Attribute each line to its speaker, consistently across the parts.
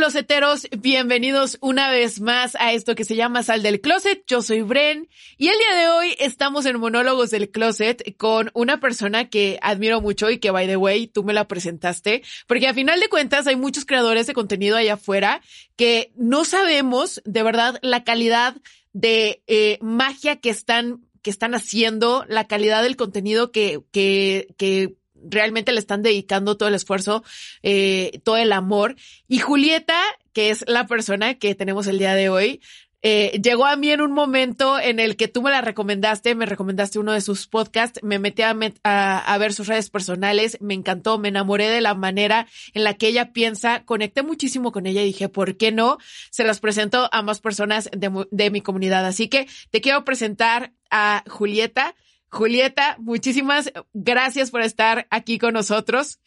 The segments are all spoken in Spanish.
Speaker 1: Closeteros, bienvenidos una vez más a esto que se llama Sal del Closet. Yo soy Bren y el día de hoy estamos en Monólogos del Closet con una persona que admiro mucho y que, by the way, tú me la presentaste, porque a final de cuentas hay muchos creadores de contenido allá afuera que no sabemos de verdad la calidad de eh, magia que están que están haciendo, la calidad del contenido que, que, que realmente le están dedicando todo el esfuerzo, eh, todo el amor. Y Julieta, que es la persona que tenemos el día de hoy, eh, llegó a mí en un momento en el que tú me la recomendaste, me recomendaste uno de sus podcasts, me metí a, a, ver sus redes personales, me encantó, me enamoré de la manera en la que ella piensa, conecté muchísimo con ella y dije, ¿por qué no? Se las presento a más personas de mi comunidad. Así que te quiero presentar a Julieta. Julieta, muchísimas gracias por estar aquí con nosotros.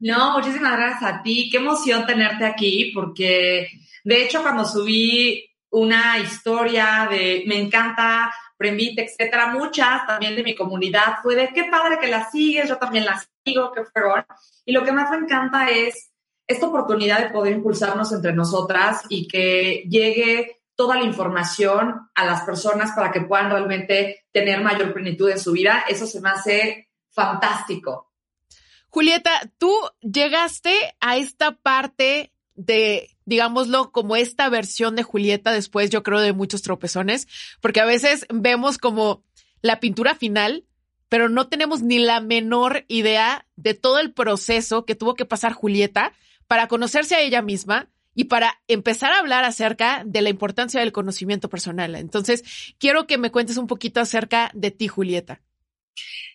Speaker 2: No, muchísimas gracias a ti. Qué emoción tenerte aquí, porque de hecho cuando subí una historia de me encanta, Premvite, etcétera, muchas también de mi comunidad fue de qué padre que la sigues, yo también la sigo, qué fregón. Y lo que más me encanta es esta oportunidad de poder impulsarnos entre nosotras y que llegue toda la información a las personas para que puedan realmente tener mayor plenitud en su vida. Eso se me hace fantástico.
Speaker 1: Julieta, tú llegaste a esta parte de, digámoslo, como esta versión de Julieta después, yo creo, de muchos tropezones, porque a veces vemos como la pintura final, pero no tenemos ni la menor idea de todo el proceso que tuvo que pasar Julieta para conocerse a ella misma, y para empezar a hablar acerca de la importancia del conocimiento personal. Entonces, quiero que me cuentes un poquito acerca de ti, Julieta.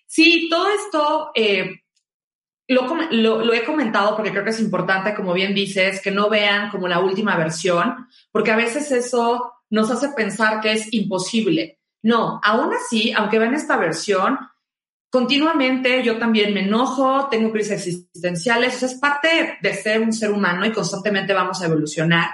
Speaker 2: Sí, todo esto eh, lo, he comentado porque creo que es importante, como bien dices, que no vean como la última versión, porque a veces eso nos hace pensar que es imposible. No, aún así, aunque vean esta versión, continuamente yo también me enojo, tengo crisis existenciales, es parte de ser un ser humano y constantemente vamos a evolucionar.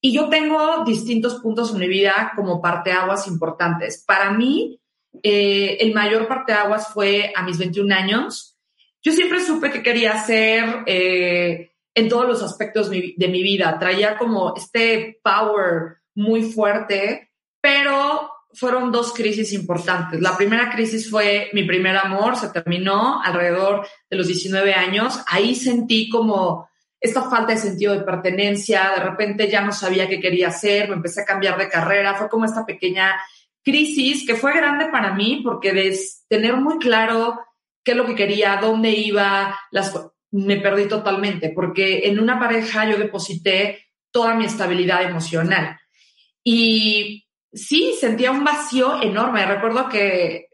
Speaker 2: Y yo tengo distintos puntos en mi vida como parteaguas importantes. Para mí, eh, el mayor parteaguas fue a mis 21 años. Yo siempre supe que quería ser eh, en todos los aspectos de mi vida. Traía como este power muy fuerte, pero fueron dos crisis importantes. La primera crisis fue mi primer amor, se terminó alrededor de los 19 años. Ahí sentí como esta falta de sentido de pertenencia, de repente ya no sabía qué quería hacer, me empecé a cambiar de carrera, fue como esta pequeña crisis que fue grande para mí porque de tener muy claro qué es lo que quería, dónde iba, las, me perdí totalmente porque en una pareja yo deposité toda mi estabilidad emocional. Y sí, sentía un vacío enorme. Recuerdo que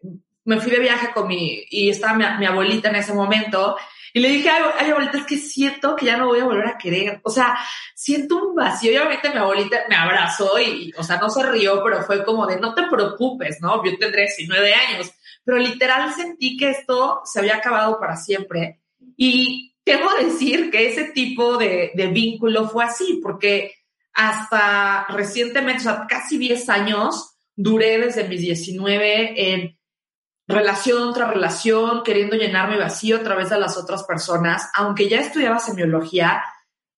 Speaker 2: me fui de viaje con mi, y estaba mi, abuelita en ese momento, y le dije, ay, abuelita, es que siento que ya no voy a volver a querer. O sea, siento un vacío. Y obviamente mi abuelita me abrazó y, o sea, no se rió, pero fue como de, no te preocupes, ¿no? Yo tendré 19 años. Pero literal sentí que esto se había acabado para siempre. Y debo decir que ese tipo de vínculo fue así, porque hasta recientemente, o sea, casi 10 años, duré desde mis 19 en relación tras relación, queriendo llenar mi vacío a través de las otras personas. Aunque ya estudiaba semiología,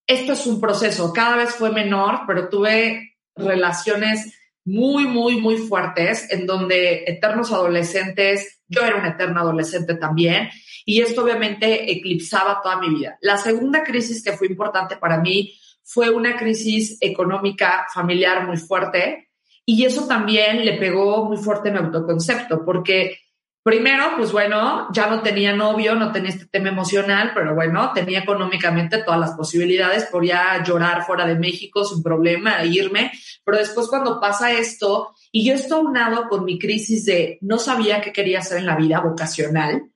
Speaker 2: esto es un proceso. Cada vez fue menor, pero tuve relaciones muy, muy, muy fuertes en donde eternos adolescentes, yo era una eterna adolescente también, y esto obviamente eclipsaba toda mi vida. La segunda crisis que fue importante para mí fue una crisis económica familiar muy fuerte y eso también le pegó muy fuerte mi autoconcepto, porque primero, pues bueno, ya no tenía novio, no tenía este tema emocional, pero bueno, tenía económicamente todas las posibilidades, podía llorar fuera de México sin problema, e irme, pero después cuando pasa esto, y yo estoy unado con mi crisis de no sabía qué quería hacer en la vida vocacional,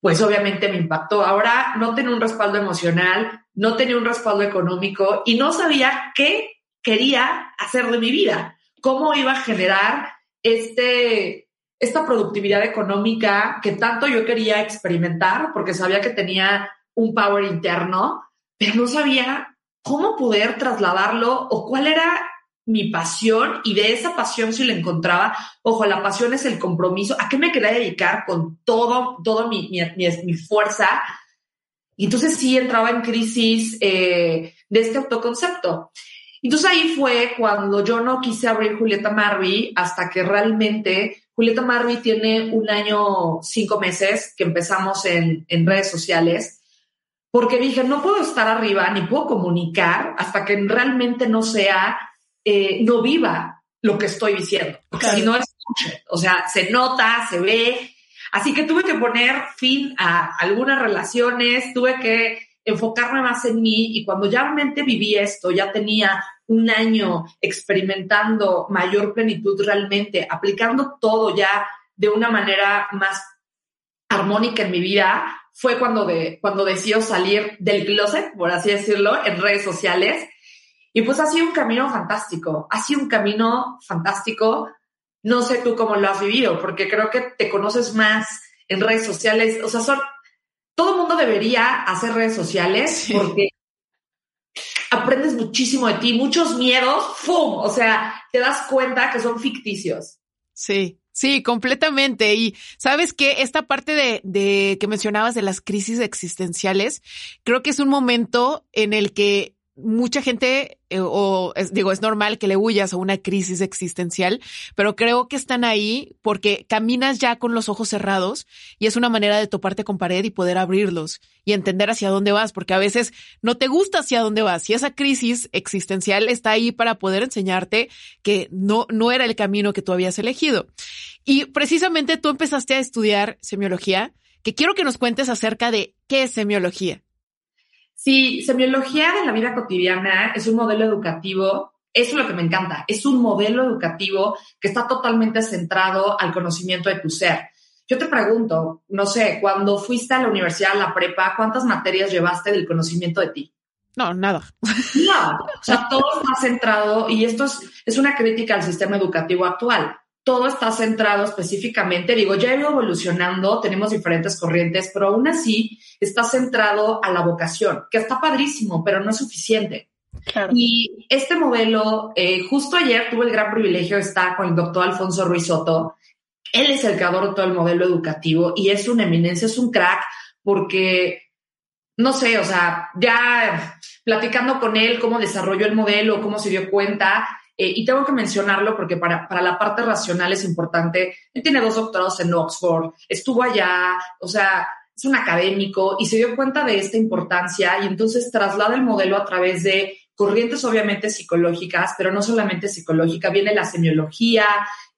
Speaker 2: pues obviamente me impactó. Ahora no tenía un respaldo emocional, no tenía un respaldo económico y no sabía qué quería hacer de mi vida, cómo iba a generar este, esta productividad económica que tanto yo quería experimentar porque sabía que tenía un power interno, pero no sabía cómo poder trasladarlo o cuál era mi pasión y de esa pasión si la encontraba, ojo, la pasión es el compromiso, ¿a qué me quería dedicar con todo, todo mi, mi, fuerza? Y entonces sí entraba en crisis eh, de este autoconcepto. Entonces ahí fue cuando yo no quise abrir Julieta Marby hasta que realmente Julieta Marby tiene un año, cinco meses que empezamos en, en redes sociales porque dije, no puedo estar arriba ni puedo comunicar hasta que realmente no sea, eh, no viva lo que estoy diciendo, porque si no es, o sea, se nota, se ve. Así que tuve que poner fin a algunas relaciones, tuve que enfocarme más en mí y cuando ya realmente viví esto, ya tenía un año experimentando mayor plenitud realmente, aplicando todo ya de una manera más armónica en mi vida, fue cuando, de, cuando salir del closet, por así decirlo, en redes sociales. Y pues ha sido un camino fantástico, ha sido un camino fantástico. No sé tú cómo lo has vivido, porque creo que te conoces más en redes sociales. O sea, son, todo mundo debería hacer redes sociales porque aprendes muchísimo de ti, muchos miedos, ¡fum! O sea, te das cuenta que son ficticios.
Speaker 1: Sí, Sí, completamente. Y sabes que esta parte de, de que mencionabas de las crisis existenciales, creo que es un momento en el que mucha gente, eh, o digo, es normal que le huyas a una crisis existencial, pero creo que están ahí porque caminas ya con los ojos cerrados y es una manera de toparte con pared y poder abrirlos y entender hacia dónde vas, porque a veces no te gusta hacia dónde vas y esa crisis existencial está ahí para poder enseñarte que no, no era el camino que tú habías elegido. Y precisamente tú empezaste a estudiar semiología, que quiero que nos cuentes acerca de qué es semiología.
Speaker 2: Sí, semiología de la vida cotidiana es un modelo educativo, eso es lo que me encanta, es un modelo educativo que está totalmente centrado al conocimiento de tu ser. Yo te pregunto, no sé, cuando fuiste a la universidad, a la prepa, ¿cuántas materias llevaste del conocimiento de ti?
Speaker 1: No, nada.
Speaker 2: No, o sea, todo está centrado y esto es, es una crítica al sistema educativo actual todo está centrado específicamente, digo, ya ha ido evolucionando, tenemos diferentes corrientes, pero aún así está centrado a la vocación, que está padrísimo, pero no es suficiente. Y este modelo, eh, justo ayer tuve el gran privilegio de estar con el doctor Alfonso Ruiz Soto. Él es el creador de todo el modelo educativo y es una eminencia, es un crack, porque, no sé, o sea, ya platicando con él cómo desarrolló el modelo, cómo se dio cuenta, eh, y tengo que mencionarlo porque para, para la parte racional es importante. Él tiene dos doctorados en Oxford, estuvo allá, o sea, es un académico y se dio cuenta de esta importancia y entonces traslada el modelo a través de corrientes obviamente psicológicas, pero no solamente psicológica, viene la semiología,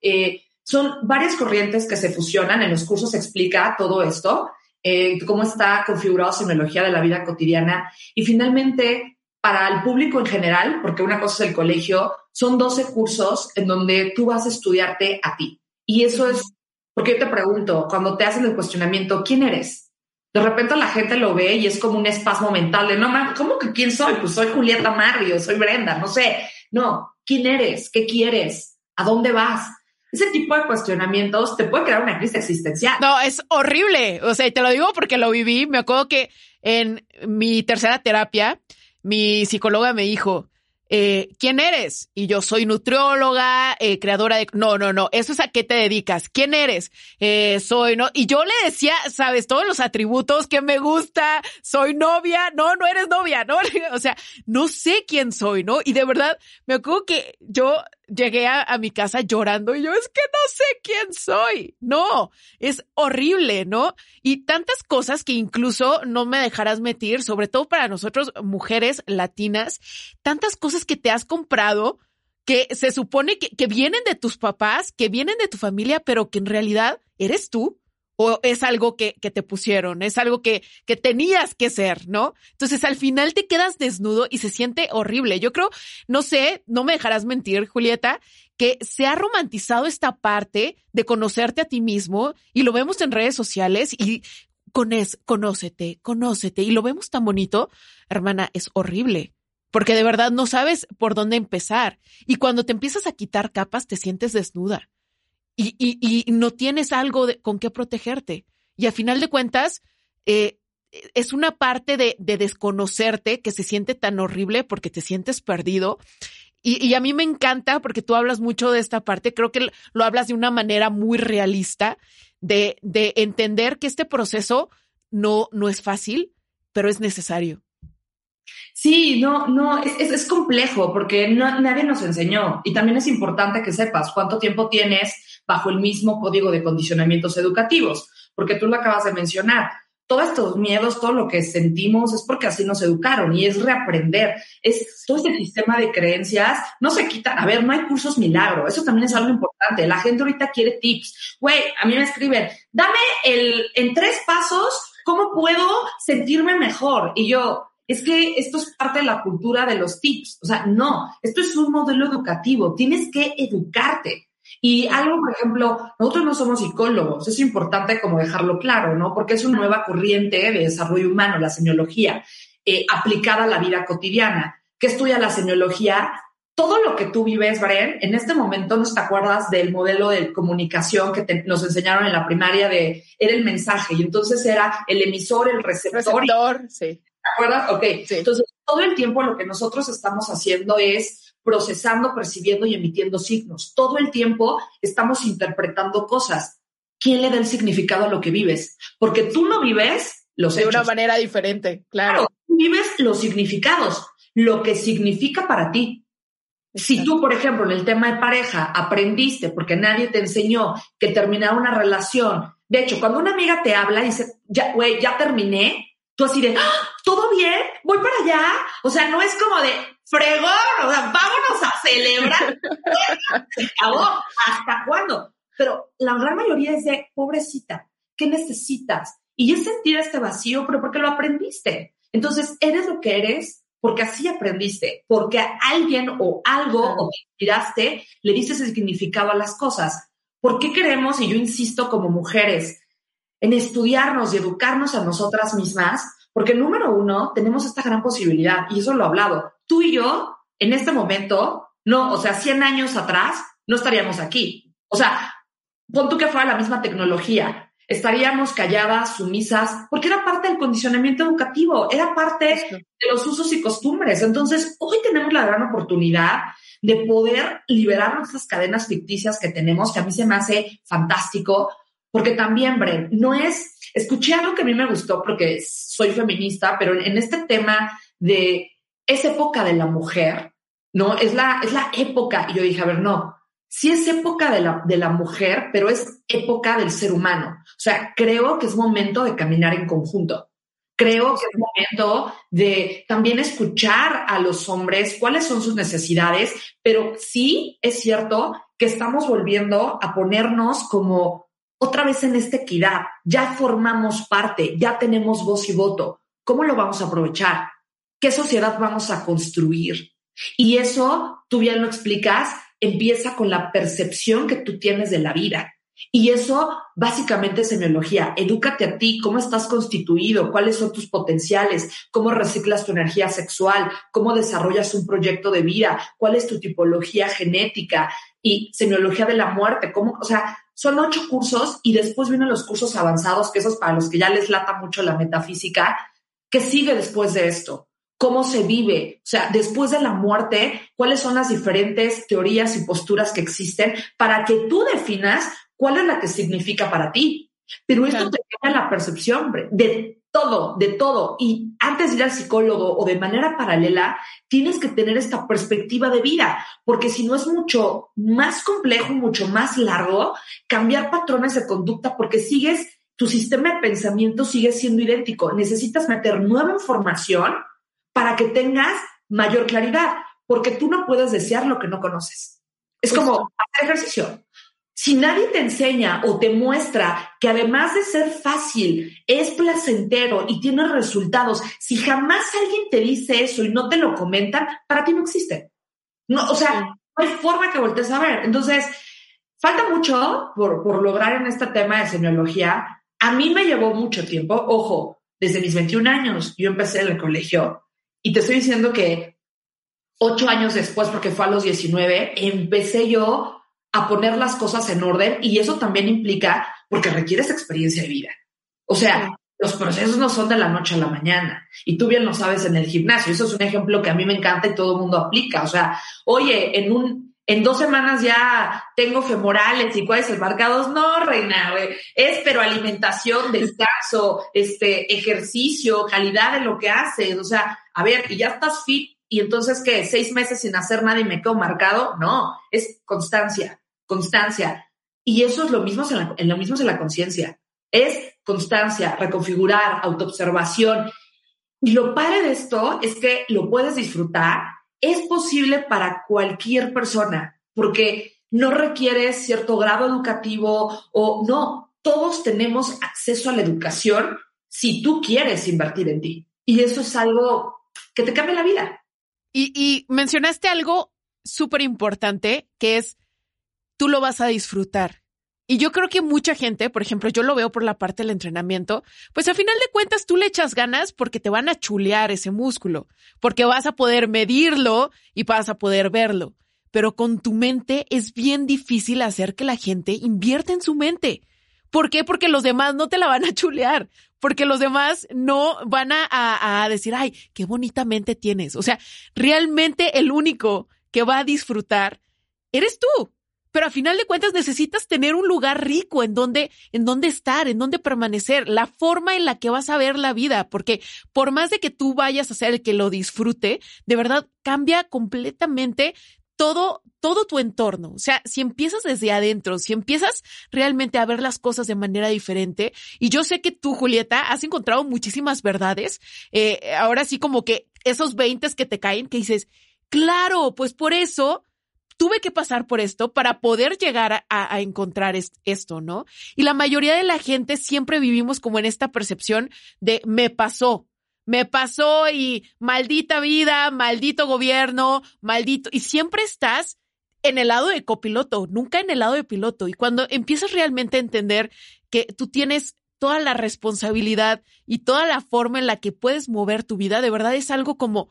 Speaker 2: eh, son varias corrientes que se fusionan, en los cursos explica todo esto, eh, cómo está configurado semiología de la vida cotidiana y finalmente para el público en general, porque una cosa es el colegio, son 12 cursos en donde tú vas a estudiarte a ti. Y eso es, porque yo te pregunto, cuando te hacen el cuestionamiento, ¿quién eres? De repente la gente lo ve y es como un espasmo mental de, no, ¿cómo que quién soy? Pues soy Julieta Mario, soy Brenda, no sé. No, ¿quién eres? ¿Qué quieres? ¿A dónde vas? Ese tipo de cuestionamientos te puede crear una crisis existencial.
Speaker 1: No, es horrible. O sea, y te lo digo porque lo viví. Me acuerdo que en mi tercera terapia, mi psicóloga me dijo, eh, ¿quién eres? Y yo soy nutrióloga, eh, creadora de... No, no, no, eso es a qué te dedicas. ¿Quién eres? Eh, soy, ¿no? Y yo le decía, sabes, todos los atributos que me gusta, soy novia, no, no eres novia, ¿no? O sea, no sé quién soy, ¿no? Y de verdad, me acuerdo que yo llegué a, mi casa llorando y yo es que no sé quién soy. No, es horrible, ¿no? Y tantas cosas que incluso no me dejarás meter, sobre todo para nosotros mujeres latinas, tantas cosas que te has comprado que se supone que vienen de tus papás, que vienen de tu familia, pero que en realidad eres tú o es algo que, que, te pusieron, es algo que, que tenías que ser, ¿no? Entonces al final te quedas desnudo y se siente horrible. Yo creo, no sé, no me dejarás mentir, Julieta, que se ha romantizado esta parte de conocerte a ti mismo y lo vemos en redes sociales y con es, conócete, conócete y lo vemos tan bonito, hermana, es horrible. Porque de verdad no sabes por dónde empezar. Y cuando te empiezas a quitar capas, te sientes desnuda y, y, y no tienes algo con qué protegerte. Y a final de cuentas, eh, es una parte de, de, desconocerte que se siente tan horrible porque te sientes perdido. Y, a mí me encanta porque tú hablas mucho de esta parte, creo que lo hablas de una manera muy realista, de, de entender que este proceso no, no es fácil, pero es necesario.
Speaker 2: Sí, no, no, es, es, complejo porque nadie nos enseñó y también es importante que sepas cuánto tiempo tienes bajo el mismo código de condicionamientos educativos, porque tú lo acabas de mencionar todos estos miedos, todo lo que sentimos es porque así nos educaron y es reaprender. Es todo este sistema de creencias no se quita. A ver, no hay cursos milagro. Eso también es algo importante. La gente ahorita quiere tips. Güey, a mí me escriben, dame el, en tres pasos, ¿cómo puedo sentirme mejor? Y yo, es que esto es parte de la cultura de los tips. O sea, no, esto es un modelo educativo. Tienes que educarte. Y algo, por ejemplo, nosotros no somos psicólogos, es importante como dejarlo claro, ¿no? Porque es una nueva corriente de desarrollo humano, la semiología, eh, aplicada a la vida cotidiana. ¿Qué estudia la semiología? Todo lo que tú vives, Bren, en este momento no te acuerdas del modelo de comunicación que te, nos enseñaron en la primaria de, era el mensaje, y entonces era el emisor, el receptor.
Speaker 1: Receptor, sí.
Speaker 2: ¿Te acuerdas? Ok. Sí. Entonces, todo el tiempo lo que nosotros estamos haciendo es procesando, percibiendo y emitiendo signos. Todo el tiempo estamos interpretando cosas. ¿Quién le da el significado a lo que vives? Porque tú no vives los
Speaker 1: De
Speaker 2: hechos.
Speaker 1: una manera diferente, claro.
Speaker 2: claro. Tú vives los significados, lo que significa para ti. Si tú, por ejemplo, en el tema de pareja aprendiste, porque nadie te enseñó que terminar una relación, de hecho, cuando una amiga te habla y dice, ya, güey, ya terminé, tú así de, ¡Ah! ¿todo bien? Voy para allá. O sea, no es como de, fregón, o sea, vámonos a celebrar. Se acabó. ¿Hasta cuándo? Pero la gran mayoría es de, pobrecita, ¿qué necesitas? Y es sentir este vacío, pero porque lo aprendiste. Entonces, eres lo que eres porque así aprendiste, porque a alguien o algo o te inspiraste, le dices el significado a las cosas. ¿Por qué queremos, y yo insisto como mujeres, en estudiarnos y educarnos a nosotras mismas? Porque número uno, tenemos esta gran posibilidad, y eso lo he hablado. Tú y yo, en este momento, no, o sea, 100 años atrás, no estaríamos aquí. O sea, pon tú que fuera la misma tecnología, estaríamos calladas, sumisas, porque era parte del condicionamiento educativo, era parte de los usos y costumbres. Entonces, hoy tenemos la gran oportunidad de poder liberar nuestras cadenas ficticias que tenemos, que a mí se me hace fantástico, porque también, Bren, no es, escuché algo que a mí me gustó porque soy feminista, pero en este tema de esa época de la mujer, ¿no? Es la, es la época, y yo dije, a ver, no, sí es época de la, de la mujer, pero es época del ser humano. O sea, creo que es momento de caminar en conjunto. Creo que es momento de también escuchar a los hombres cuáles son sus necesidades, pero sí es cierto que estamos volviendo a ponernos como otra vez en esta equidad. Ya formamos parte, ya tenemos voz y voto. ¿Cómo lo vamos a aprovechar? ¿Qué sociedad vamos a construir? Y eso, tú bien lo explicas, empieza con la percepción que tú tienes de la vida. Y eso básicamente es semiología. Edúcate a ti, cómo estás constituido, cuáles son tus potenciales, cómo reciclas tu energía sexual, cómo desarrollas un proyecto de vida, cuál es tu tipología genética y semiología de la muerte, o sea, son ocho cursos y después vienen los cursos avanzados, que esos para los que ya les lata mucho la metafísica, que sigue después de esto cómo se vive, o sea, después de la muerte, cuáles son las diferentes teorías y posturas que existen para que tú definas cuál es la que significa para ti. Pero esto claro. te cambia la percepción de todo, de todo. Y antes de ir al psicólogo o de manera paralela, tienes que tener esta perspectiva de vida, porque si no es mucho más complejo, mucho más largo, cambiar patrones de conducta porque sigues, tu sistema de pensamiento sigue siendo idéntico. Necesitas meter nueva información para que tengas mayor claridad, porque tú no puedes desear lo que no conoces. Es como hacer ejercicio. Si nadie te enseña o te muestra que además de ser fácil, es placentero y tiene resultados, si jamás alguien te dice eso y no te lo comentan, para ti no existe. No, o sea, no hay forma que voltees a ver. Entonces, falta mucho por, por lograr en este tema de semiología. A mí me llevó mucho tiempo. Ojo, desde mis 21 años, yo empecé en el colegio y te estoy diciendo que ocho años después, porque fue a los 19, empecé yo a poner las cosas en orden y eso también implica, porque requieres experiencia de vida. O sea, los procesos no son de la noche a la mañana y tú bien lo sabes en el gimnasio. Eso es un ejemplo que a mí me encanta y todo el mundo aplica. O sea, oye, en un, en dos semanas ya tengo femorales y cuáles marcados. No, reina, es pero alimentación, descanso, este, ejercicio, calidad de lo que haces. O sea, a ver, y ya estás fit y entonces que seis meses sin hacer nada y me quedo marcado. No, es constancia constancia. Y eso es lo mismo en, lo mismo en la conciencia. Es constancia, reconfigurar, autoobservación. Y lo padre de esto es que lo puedes disfrutar. Es posible para cualquier persona, porque no requiere cierto grado educativo o no. Todos tenemos acceso a la educación si tú quieres invertir en ti. Y eso es algo que te cambia la vida.
Speaker 1: Y, y mencionaste algo súper importante, que es tú lo vas a disfrutar. Y yo creo que mucha gente, por ejemplo, yo lo veo por la parte del entrenamiento, pues a final de cuentas tú le echas ganas porque te van a chulear ese músculo, porque vas a poder medirlo y vas a poder verlo. Pero con tu mente es bien difícil hacer que la gente invierta en su mente. ¿Por qué? Porque los demás no te la van a chulear, porque los demás no van a, a, a decir, ay, qué bonita mente tienes. O sea, realmente el único que va a disfrutar eres tú pero a final de cuentas necesitas tener un lugar rico en donde, en donde estar, en donde permanecer, la forma en la que vas a ver la vida, porque por más de que tú vayas a ser el que lo disfrute, de verdad cambia completamente todo, todo tu entorno. O sea, si empiezas desde adentro, si empiezas realmente a ver las cosas de manera diferente, y yo sé que tú, Julieta, has encontrado muchísimas verdades, eh, ahora sí como que esos veintes que te caen, que dices, claro, pues por eso tuve que pasar por esto para poder llegar a, encontrar esto, ¿no? Y la mayoría de la gente siempre vivimos como en esta percepción de me pasó, me pasó y maldita vida, maldito gobierno, maldito, y siempre estás en el lado de copiloto, nunca en el lado de piloto. Y cuando empiezas realmente a entender que tú tienes toda la responsabilidad y toda la forma en la que puedes mover tu vida, de verdad es algo como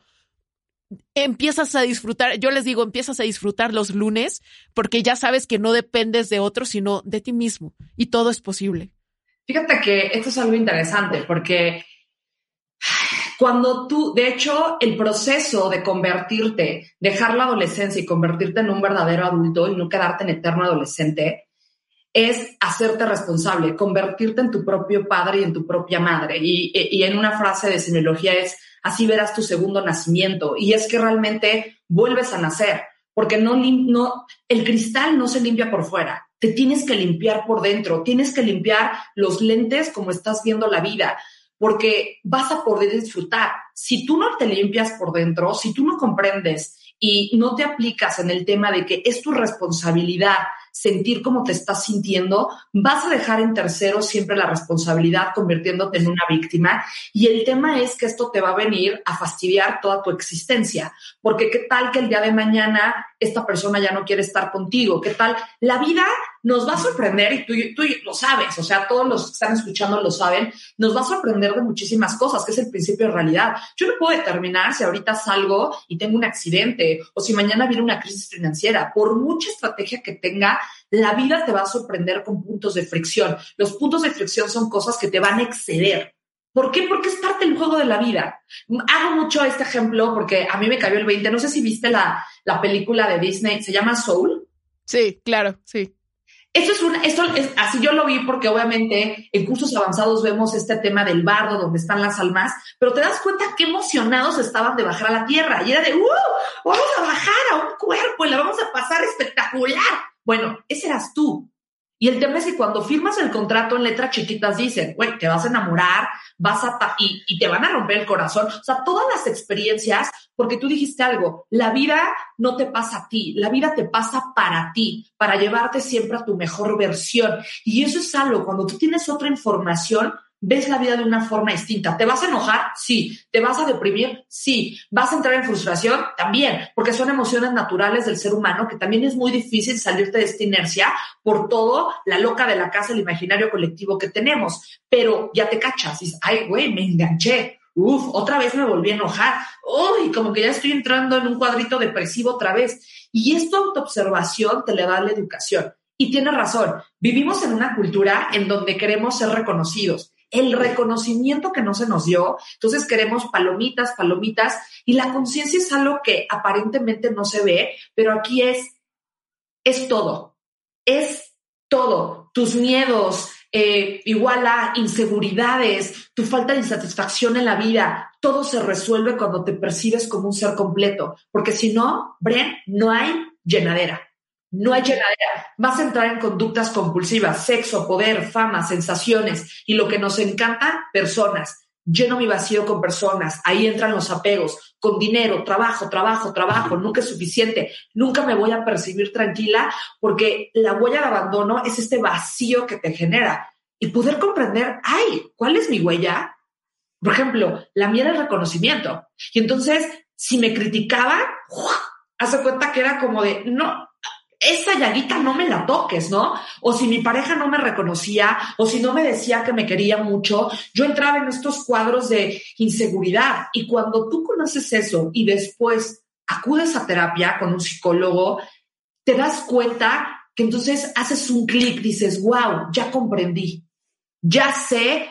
Speaker 1: empiezas a disfrutar, yo les digo, empiezas a disfrutar los lunes porque ya sabes que no dependes de otros, sino de ti mismo y todo es posible.
Speaker 2: Fíjate que esto es algo interesante porque cuando tú, de hecho, el proceso de convertirte, dejar la adolescencia y convertirte en un verdadero adulto y no quedarte en eterno adolescente, es hacerte responsable, convertirte en tu propio padre y en tu propia madre. Y, en una frase de semiología es, así verás tu segundo nacimiento. Y es que realmente vuelves a nacer, porque no, no, el cristal no se limpia por fuera, te tienes que limpiar por dentro, tienes que limpiar los lentes como estás viendo la vida, porque vas a poder disfrutar. Si tú no te limpias por dentro, si tú no comprendes y no te aplicas en el tema de que es tu responsabilidad sentir cómo te estás sintiendo, vas a dejar en tercero siempre la responsabilidad convirtiéndote en una víctima. Y el tema es que esto te va a venir a fastidiar toda tu existencia, porque qué tal que el día de mañana esta persona ya no quiere estar contigo, qué tal la vida nos va a sorprender y tú, tú lo sabes, o sea, todos los que están escuchando lo saben, nos va a sorprender de muchísimas cosas, que es el principio de realidad. Yo no puedo determinar si ahorita salgo y tengo un accidente o si mañana viene una crisis financiera. Por mucha estrategia que tenga, la vida te va a sorprender con puntos de fricción. Los puntos de fricción son cosas que te van a exceder. ¿Por qué? Porque es parte del juego de la vida. Hago mucho este ejemplo porque a mí me cayó el 20. No sé si viste la, la película de Disney, se llama Soul.
Speaker 1: Sí, claro, sí.
Speaker 2: Esto es una, esto es, así yo lo vi porque obviamente en cursos avanzados vemos este tema del bardo donde están las almas, pero te das cuenta qué emocionados estaban de bajar a la tierra y era de, ¡uh! Vamos a bajar a un cuerpo y la vamos a pasar espectacular. Bueno, ese eras tú. Y el tema es que cuando firmas el contrato en letras chiquitas dicen, güey, te vas a enamorar, vas a y, y, te van a romper el corazón. O sea, todas las experiencias, porque tú dijiste algo, la vida no te pasa a ti, la vida te pasa para ti, para llevarte siempre a tu mejor versión. Y eso es algo, cuando tú tienes otra información, ves la vida de una forma distinta. ¿Te vas a enojar? Sí. ¿Te vas a deprimir? Sí. ¿Vas a entrar en frustración? También, porque son emociones naturales del ser humano que también es muy difícil salirte de esta inercia por todo la loca de la casa, el imaginario colectivo que tenemos. Pero ya te cachas dices, ay, güey, me enganché. Uf, otra vez me volví a enojar. Uy, como que ya estoy entrando en un cuadrito depresivo otra vez. Y esta autoobservación te le da la educación. Y tiene razón, vivimos en una cultura en donde queremos ser reconocidos. El reconocimiento que no se nos dio, entonces queremos palomitas, palomitas, y la conciencia es algo que aparentemente no se ve, pero aquí es, es todo, es todo, tus miedos, eh, igual a inseguridades, tu falta de insatisfacción en la vida, todo se resuelve cuando te percibes como un ser completo, porque si no, Bren, no hay llenadera. No hay llenadera. Vas a entrar en conductas compulsivas, sexo, poder, fama, sensaciones y lo que nos encanta, personas. Lleno mi vacío con personas. Ahí entran los apegos, con dinero, trabajo, trabajo, trabajo. Nunca es suficiente. Nunca me voy a percibir tranquila porque la huella de abandono es este vacío que te genera. Y poder comprender, ay, ¿cuál es mi huella? Por ejemplo, la mía era el reconocimiento. Y entonces, si me criticaba, hace cuenta que era como de, no, esa llaguita no me la toques, ¿no? O si mi pareja no me reconocía, o si no me decía que me quería mucho, yo entraba en estos cuadros de inseguridad. Y cuando tú conoces eso y después acudes a terapia con un psicólogo, te das cuenta que entonces haces un clic, dices, wow, ya comprendí, ya sé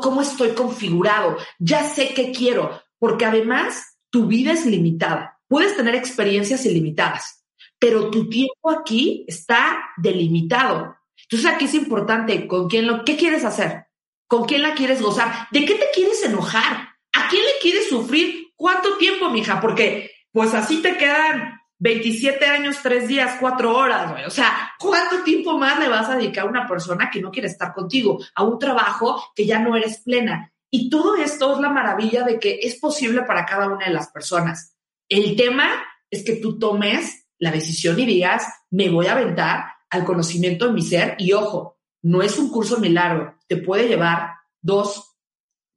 Speaker 2: cómo estoy configurado, ya sé qué quiero, porque además tu vida es limitada. Puedes tener experiencias ilimitadas pero tu tiempo aquí está delimitado. Entonces aquí es importante con quién lo, ¿qué quieres hacer? ¿Con quién la quieres gozar? ¿De qué te quieres enojar? ¿A quién le quieres sufrir? ¿Cuánto tiempo, mija? Porque pues así te quedan 27 años, 3 días, 4 horas, güey. O sea, ¿cuánto tiempo más le vas a dedicar a una persona que no quiere estar contigo? A un trabajo que ya no eres plena. Y todo esto es la maravilla de que es posible para cada una de las personas. El tema es que tú tomes la decisión y digas, me voy a aventar al conocimiento de mi ser y ojo, no es un curso milagro, te puede llevar dos,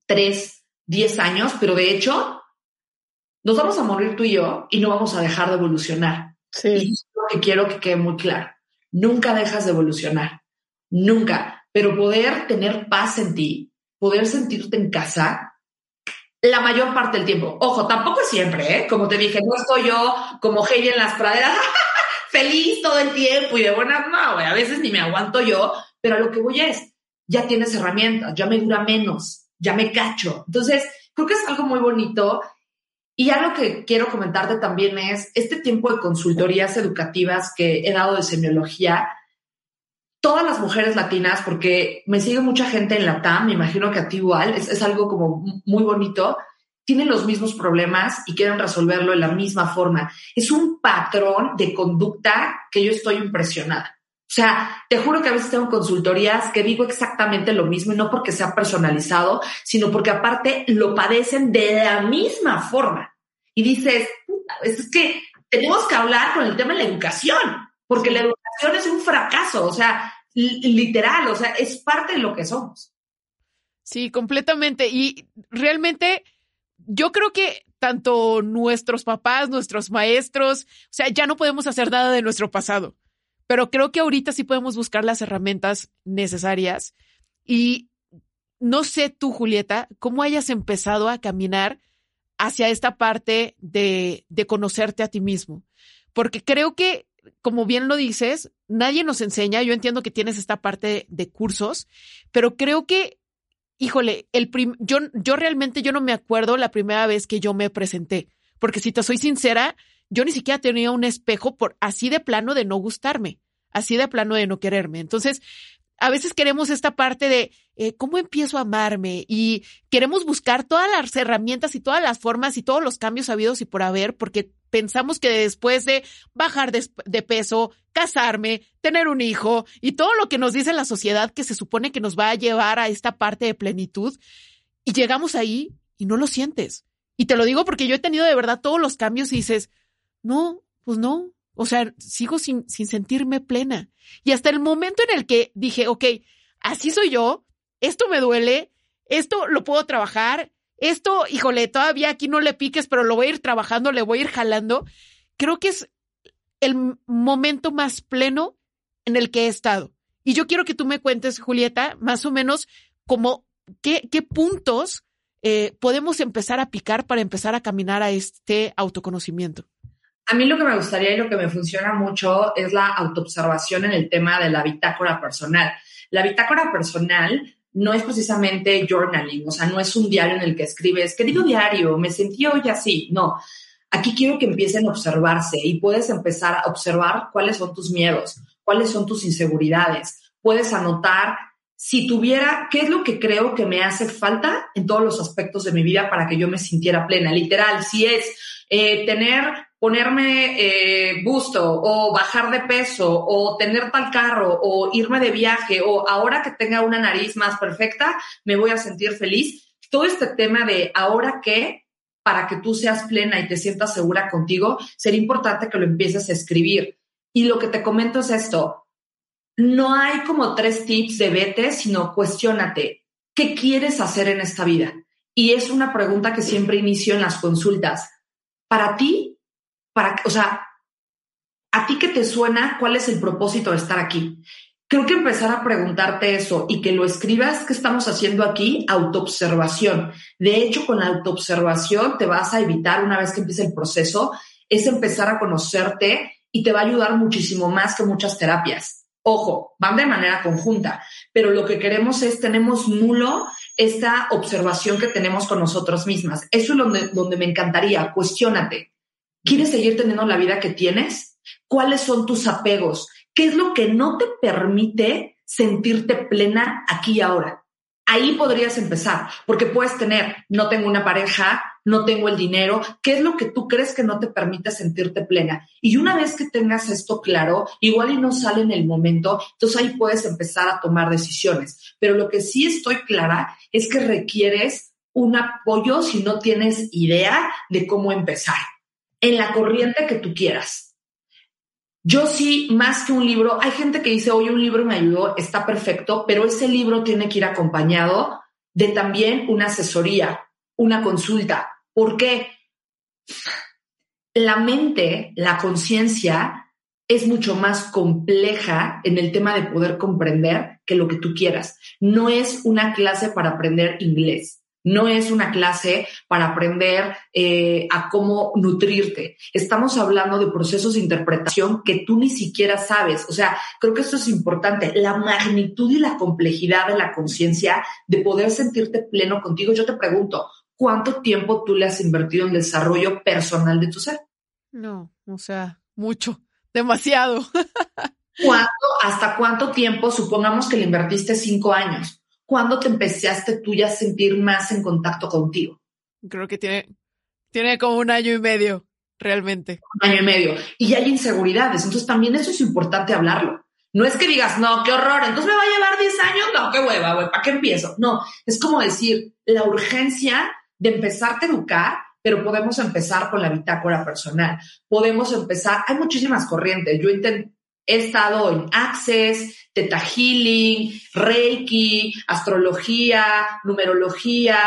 Speaker 2: tres, diez años, pero de hecho, nos vamos a morir tú y yo y no vamos a dejar de evolucionar. Sí. Y es lo que quiero que quede muy claro. Nunca dejas de evolucionar, nunca, pero poder tener paz en ti, poder sentirte en casa, la mayor parte del tiempo. Ojo, tampoco siempre, ¿eh? Como te dije, no estoy yo como Heidi en las praderas, feliz todo el tiempo y de buenas, no, A veces ni me aguanto yo, pero a lo que voy es, ya tienes herramientas, ya me dura menos, ya me cacho. Entonces, creo que es algo muy bonito. Y algo que quiero comentarte también es este tiempo de consultorías educativas que he dado de semiología todas las mujeres latinas, porque me sigue mucha gente en la TAM, me imagino que a ti igual, es, algo como muy bonito, tienen los mismos problemas y quieren resolverlo de la misma forma. Es un patrón de conducta que yo estoy impresionada. O sea, te juro que a veces tengo consultorías que digo exactamente lo mismo y no porque sea personalizado, sino porque aparte lo padecen de la misma forma. Y dices, es que tenemos que hablar con el tema de la educación, porque la educación es un fracaso, o sea, literal, o sea, es parte de lo que somos.
Speaker 1: Sí, completamente. Y realmente yo creo que tanto nuestros papás, nuestros maestros, o sea, ya no podemos hacer nada de nuestro pasado, pero creo que ahorita sí podemos buscar las herramientas necesarias. Y no sé tú, Julieta, cómo hayas empezado a caminar hacia esta parte de, de conocerte a ti mismo, porque creo que como bien lo dices, nadie nos enseña. Yo entiendo que tienes esta parte de cursos, pero creo que, híjole, el yo, yo realmente yo no me acuerdo la primera vez que yo me presenté, porque si te soy sincera, yo ni siquiera tenía un espejo por así de plano de no gustarme, así de plano de no quererme. Entonces, a veces queremos esta parte de eh, cómo empiezo a amarme y queremos buscar todas las herramientas y todas las formas y todos los cambios habidos y por haber, porque pensamos que después de bajar de, peso, casarme, tener un hijo y todo lo que nos dice la sociedad que se supone que nos va a llevar a esta parte de plenitud, y llegamos ahí y no lo sientes. Y te lo digo porque yo he tenido de verdad todos los cambios y dices, no, pues no, o sea, sigo sin, sin sentirme plena. Y hasta el momento en el que dije, ok, así soy yo, esto me duele, esto lo puedo trabajar, esto, híjole, todavía aquí no le piques, pero lo voy a ir trabajando, le voy a ir jalando. Creo que es el momento más pleno en el que he estado. Y yo quiero que tú me cuentes, Julieta, más o menos como qué, qué puntos eh, podemos empezar a picar para empezar a caminar a este autoconocimiento?
Speaker 2: A mí lo que me gustaría y lo que me funciona mucho es la autoobservación en el tema de la bitácora personal. La bitácora personal no es precisamente journaling, o sea, no es un diario en el que escribes, querido diario, me sentí hoy así, no. Aquí quiero que empiecen a observarse y puedes empezar a observar cuáles son tus miedos, cuáles son tus inseguridades. Puedes anotar si tuviera, ¿qué es lo que creo que me hace falta en todos los aspectos de mi vida para que yo me sintiera plena? Literal, si es eh, tener, ponerme eh, busto o bajar de peso o tener tal carro o irme de viaje o ahora que tenga una nariz más perfecta, me voy a sentir feliz. Todo este tema de ahora qué, para que tú seas plena y te sientas segura contigo, sería importante que lo empieces a escribir. Y lo que te comento es esto, no hay como tres tips de vete, sino cuestionate, ¿qué quieres hacer en esta vida? Y es una pregunta que siempre inicio en las consultas. Para ti, para, o sea, a ti que te suena, ¿cuál es el propósito de estar aquí? Creo que empezar a preguntarte eso y que lo escribas, ¿qué estamos haciendo aquí? Autoobservación. De hecho, con la autoobservación te vas a evitar, una vez que empiece el proceso, es empezar a conocerte y te va a ayudar muchísimo más que muchas terapias. Ojo, van de manera conjunta, pero lo que queremos es, tenemos nulo esta observación que tenemos con nosotros mismas. Eso es donde, donde me encantaría, cuestionate. ¿Quieres seguir teniendo la vida que tienes? ¿Cuáles son tus apegos? ¿Qué es lo que no te permite sentirte plena aquí y ahora? Ahí podrías empezar, porque puedes tener, no tengo una pareja, no tengo el dinero, ¿qué es lo que tú crees que no te permite sentirte plena? Y una vez que tengas esto claro, igual y no sale en el momento, entonces ahí puedes empezar a tomar decisiones. Pero lo que sí estoy clara es que requieres un apoyo si no tienes idea de cómo empezar, en la corriente que tú quieras. Yo sí, más que un libro, hay gente que dice, oye, un libro me ayudó, está perfecto, pero ese libro tiene que ir acompañado de también una asesoría, una consulta. ¿Por qué? La mente, la conciencia, es mucho más compleja en el tema de poder comprender que lo que tú quieras. No es una clase para aprender inglés. No es una clase para aprender eh, a cómo nutrirte. Estamos hablando de procesos de interpretación que tú ni siquiera sabes. O sea, creo que esto es importante. La magnitud y la complejidad de la conciencia, de poder sentirte pleno contigo. Yo te pregunto, ¿cuánto tiempo tú le has invertido en desarrollo personal de tu ser?
Speaker 1: No, o sea, mucho, demasiado.
Speaker 2: ¿Cuánto, hasta cuánto tiempo? Supongamos que le invertiste cinco años ¿cuándo te empezaste tú ya a sentir más en contacto contigo?
Speaker 1: Creo que tiene, tiene como un año y medio, realmente.
Speaker 2: Un año y medio. Y hay inseguridades, entonces también eso es importante hablarlo. No es que digas, no, qué horror, entonces me va a llevar 10 años, no, qué hueva, güey, ¿para qué empiezo? No, es como decir, la urgencia de empezarte a educar, pero podemos empezar con la bitácora personal. Podemos empezar, hay muchísimas corrientes. Yo intenté, He estado en Access, Teta Healing, Reiki, astrología, numerología,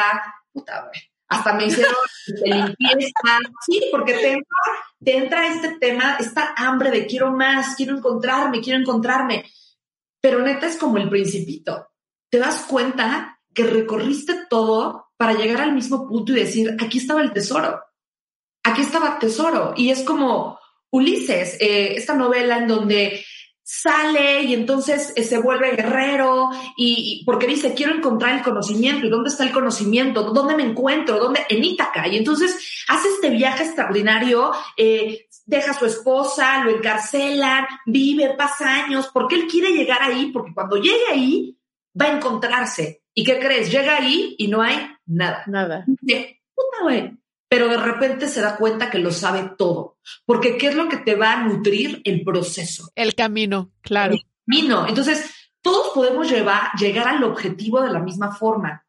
Speaker 2: puta, hasta me hicieron limpieza, sí, porque te entra, te entra este tema, esta hambre de quiero más, quiero encontrarme, quiero encontrarme. Pero neta es como el principito. Te das cuenta que recorriste todo para llegar al mismo punto y decir, aquí estaba el tesoro. Aquí estaba el tesoro. Y es como, Ulises, eh, esta novela en donde sale y entonces eh, se vuelve guerrero y, porque dice quiero encontrar el conocimiento y dónde está el conocimiento dónde me encuentro dónde en Ítaca. Y entonces hace este viaje extraordinario eh, deja a su esposa lo encarcelan vive pasa años. Porque él quiere llegar ahí porque cuando llegue ahí va a encontrarse. Y qué crees llega ahí y no hay nada.
Speaker 1: Nada.
Speaker 2: Puta güey pero de repente se da cuenta que lo sabe todo. Porque ¿qué es lo que te va a nutrir el proceso?
Speaker 1: El camino, claro. El
Speaker 2: camino. Entonces, todos podemos llevar, llegar al objetivo de la misma forma.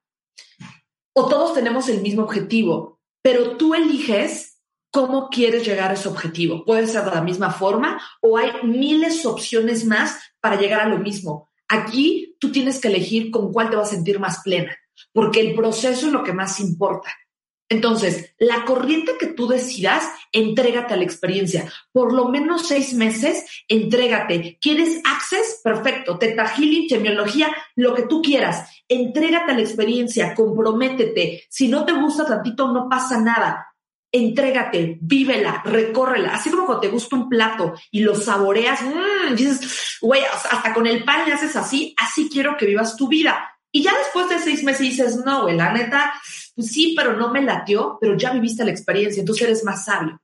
Speaker 2: O todos tenemos el mismo objetivo, pero tú eliges cómo quieres llegar a ese objetivo. Puede ser de la misma forma o hay miles de opciones más para llegar a lo mismo. Aquí tú tienes que elegir con cuál te vas a sentir más plena, porque el proceso es lo que más importa. Entonces, la corriente que tú decidas, entrégate a la experiencia. Por lo menos seis meses, entrégate. ¿Quieres access? Perfecto. Teta healing, semiología, lo que tú quieras. Entrégate a la experiencia, comprométete. Si no te gusta tantito, no pasa nada. Entrégate, vívela, recórrela. Así como cuando te gusta un plato y lo saboreas, mmm, dices, güey, hasta con el pan le haces así, así quiero que vivas tu vida. Y ya después de seis meses dices, no, güey, la neta, pues sí, pero no me latió, pero ya viviste la experiencia, entonces eres más sabio.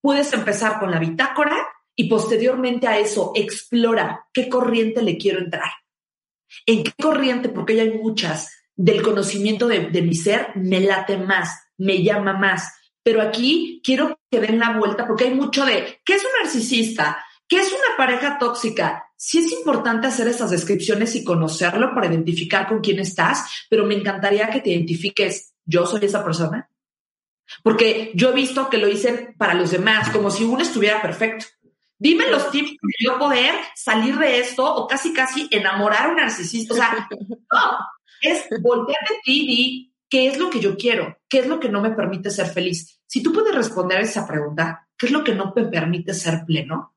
Speaker 2: Puedes empezar con la bitácora y posteriormente a eso explora qué corriente le quiero entrar. ¿En qué corriente? Porque ya hay muchas del conocimiento de, de mi ser, me late más, me llama más. Pero aquí quiero que den la vuelta porque hay mucho de, ¿qué es un narcisista? ¿Qué es una pareja tóxica? Sí es importante hacer esas descripciones y conocerlo para identificar con quién estás, pero me encantaría que te identifiques, yo soy esa persona. Porque yo he visto que lo dicen para los demás, como si uno estuviera perfecto. Dime los tips para yo poder salir de esto o casi casi enamorar a un narcisista. O sea, no, es voltear de ti y qué es lo que yo quiero, qué es lo que no me permite ser feliz. Si tú puedes responder a esa pregunta, ¿qué es lo que no me permite ser pleno?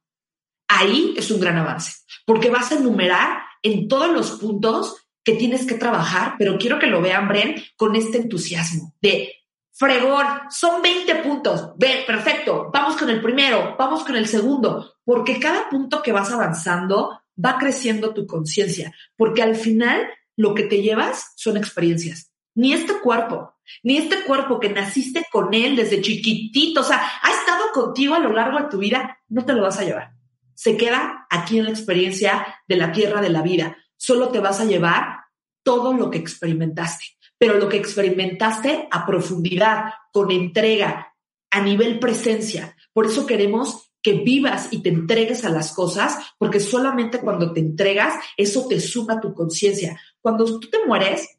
Speaker 2: ahí es un gran avance, porque vas a enumerar en todos los puntos que tienes que trabajar, pero quiero que lo vean, Bren, con este entusiasmo de fregón, son 20 puntos, ve, perfecto, vamos con el primero, vamos con el segundo, porque cada punto que vas avanzando va creciendo tu conciencia, porque al final lo que te llevas son experiencias. Ni este cuerpo, ni este cuerpo que naciste con él desde chiquitito, o sea, ha estado contigo a lo largo de tu vida, no te lo vas a llevar se queda aquí en la experiencia de la tierra de la vida. Solo te vas a llevar todo lo que experimentaste, pero lo que experimentaste a profundidad, con entrega, a nivel presencia. Por eso queremos que vivas y te entregues a las cosas, porque solamente cuando te entregas, eso te suma tu conciencia. Cuando tú te mueres,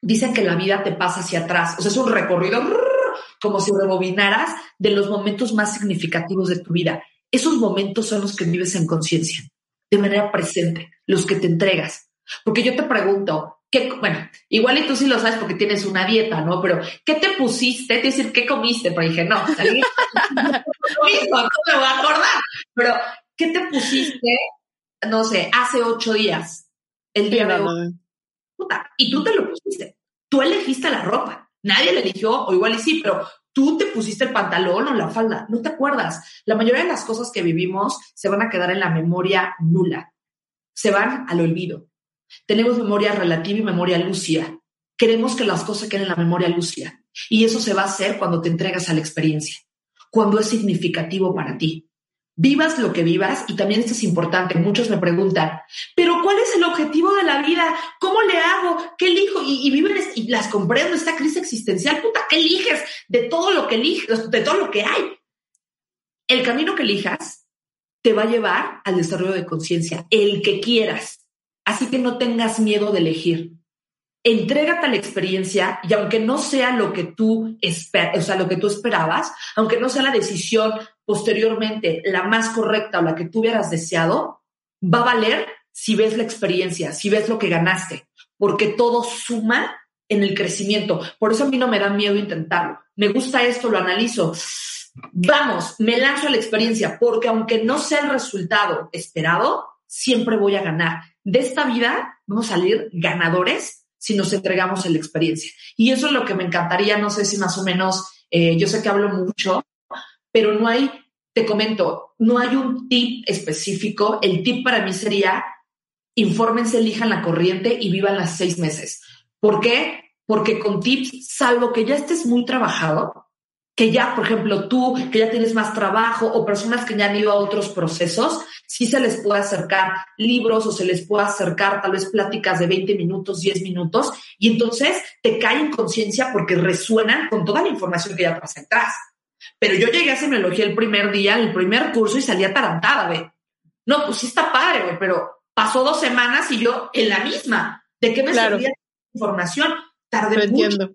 Speaker 2: dicen que la vida te pasa hacia atrás, o sea, es un recorrido como si rebobinaras de los momentos más significativos de tu vida. Esos momentos son los que vives en conciencia, de manera presente, los que te entregas. Porque yo te pregunto, ¿qué, bueno, igual y tú sí lo sabes porque tienes una dieta, ¿no? Pero, ¿qué te pusiste? Es decir, ¿qué comiste? Pero dije, no, salí, no, me voy a acordar. Pero, ¿qué te pusiste, no sé, hace ocho días? El día de hoy. Y tú te lo pusiste. Tú elegiste la ropa. Nadie le eligió, o igual y sí, pero tú te pusiste el pantalón o la falda, no te acuerdas. La mayoría de las cosas que vivimos se van a quedar en la memoria nula, se van al olvido. Tenemos memoria relativa y memoria lúcida. Queremos que las cosas queden en la memoria lúcida y eso se va a hacer cuando te entregas a la experiencia, cuando es significativo para ti vivas lo que vivas, y también esto es importante, muchos me preguntan, pero ¿cuál es el objetivo de la vida? ¿Cómo le hago? ¿Qué elijo? Y, viven y las comprendo, esta crisis existencial, puta, ¿qué eliges de todo lo que eliges, de todo lo que hay? El camino que elijas te va a llevar al desarrollo de conciencia, el que quieras. Así que no tengas miedo de elegir entrégate a la experiencia y aunque no sea lo que tú o sea, lo que tú esperabas, aunque no sea la decisión posteriormente la más correcta o la que tú hubieras deseado, va a valer si ves la experiencia, si ves lo que ganaste, porque todo suma en el crecimiento. Por eso a mí no me da miedo intentarlo. Me gusta esto, lo analizo. Vamos, me lanzo a la experiencia, porque aunque no sea el resultado esperado, siempre voy a ganar. De esta vida vamos a salir ganadores si nos entregamos en la experiencia. Y eso es lo que me encantaría, no sé si más o menos, eh, yo sé que hablo mucho, pero no hay, te comento, no hay un tip específico. El tip para mí sería, infórmense, elijan la corriente y vivan las seis meses. ¿Por qué? Porque con tips, salvo que ya estés muy trabajado, que ya, por ejemplo, tú, que ya tienes más trabajo o personas que ya han ido a otros procesos, sí se les puede acercar libros o se les puede acercar tal vez pláticas de 20 minutos, 10 minutos, y entonces te cae en conciencia porque resuenan con toda la información que ya traes atrás. Pero yo llegué a semiología el primer día, el primer curso, y salía atarantada de, no, pues sí está padre, güey, pero pasó dos semanas y yo en la misma. ¿De qué me servía la información? Tardé mucho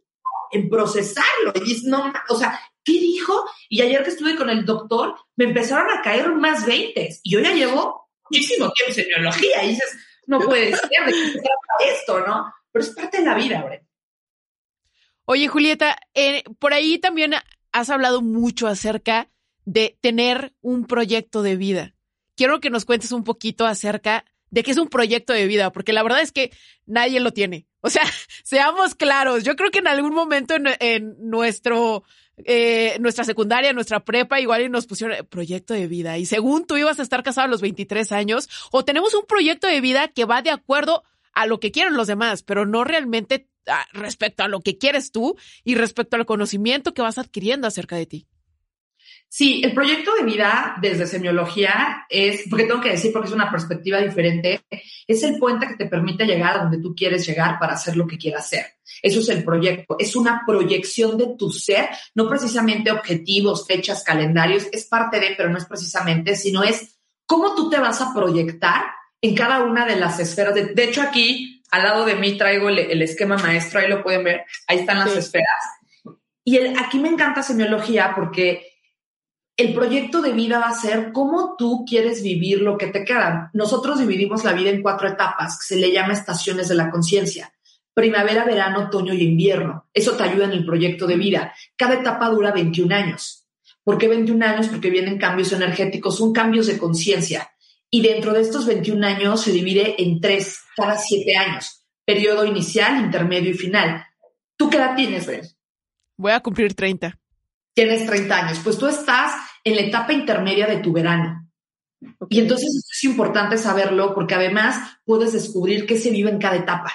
Speaker 2: en procesarlo. Y no, o sea, ¿qué dijo? Y ayer que estuve con el doctor, me empezaron a caer más 20. Y yo ya llevo muchísimo tiempo en semiología. Y dices, no puede ser, de qué esto, ¿no? Pero es parte de la vida, Bre.
Speaker 1: Oye, Julieta, eh, por ahí también has hablado mucho acerca de tener un proyecto de vida. Quiero que nos cuentes un poquito acerca de qué es un proyecto de vida, porque la verdad es que nadie lo tiene. O sea, seamos claros, yo creo que en algún momento en, nuestro, eh, nuestra secundaria, nuestra prepa, igual y nos pusieron proyecto de vida. Y según tú ibas a estar casado a los 23 años, o tenemos un proyecto de vida que va de acuerdo a lo que quieren los demás, pero no realmente respecto a lo que quieres tú y respecto al conocimiento que vas adquiriendo acerca de ti.
Speaker 2: Sí, el proyecto de vida desde semiología es, porque tengo que decir, porque es una perspectiva diferente, es el puente que te permite llegar a donde tú quieres llegar para hacer lo que quieras hacer. Eso es el proyecto. Es una proyección de tu ser, no precisamente objetivos, fechas, calendarios, es parte de, pero no es precisamente, sino es cómo tú te vas a proyectar en cada una de las esferas. De, hecho, aquí al lado de mí traigo el, esquema maestro, ahí lo pueden ver, ahí están las esferas. Y el, aquí me encanta semiología porque el proyecto de vida va a ser cómo tú quieres vivir lo que te queda. Nosotros dividimos la vida en cuatro etapas, que se le llama estaciones de la conciencia. Primavera, verano, otoño y invierno. Eso te ayuda en el proyecto de vida. Cada etapa dura 21 años. ¿Por qué 21 años? Porque vienen cambios energéticos, son cambios de conciencia. Y dentro de estos 21 años se divide en tres, cada siete años. Periodo inicial, intermedio y final. ¿Tú qué edad tienes, Ben?
Speaker 1: Voy a cumplir 30
Speaker 2: tienes 30 años, pues tú estás en la etapa intermedia de tu verano. Y entonces es importante saberlo porque además puedes descubrir qué se vive en cada etapa,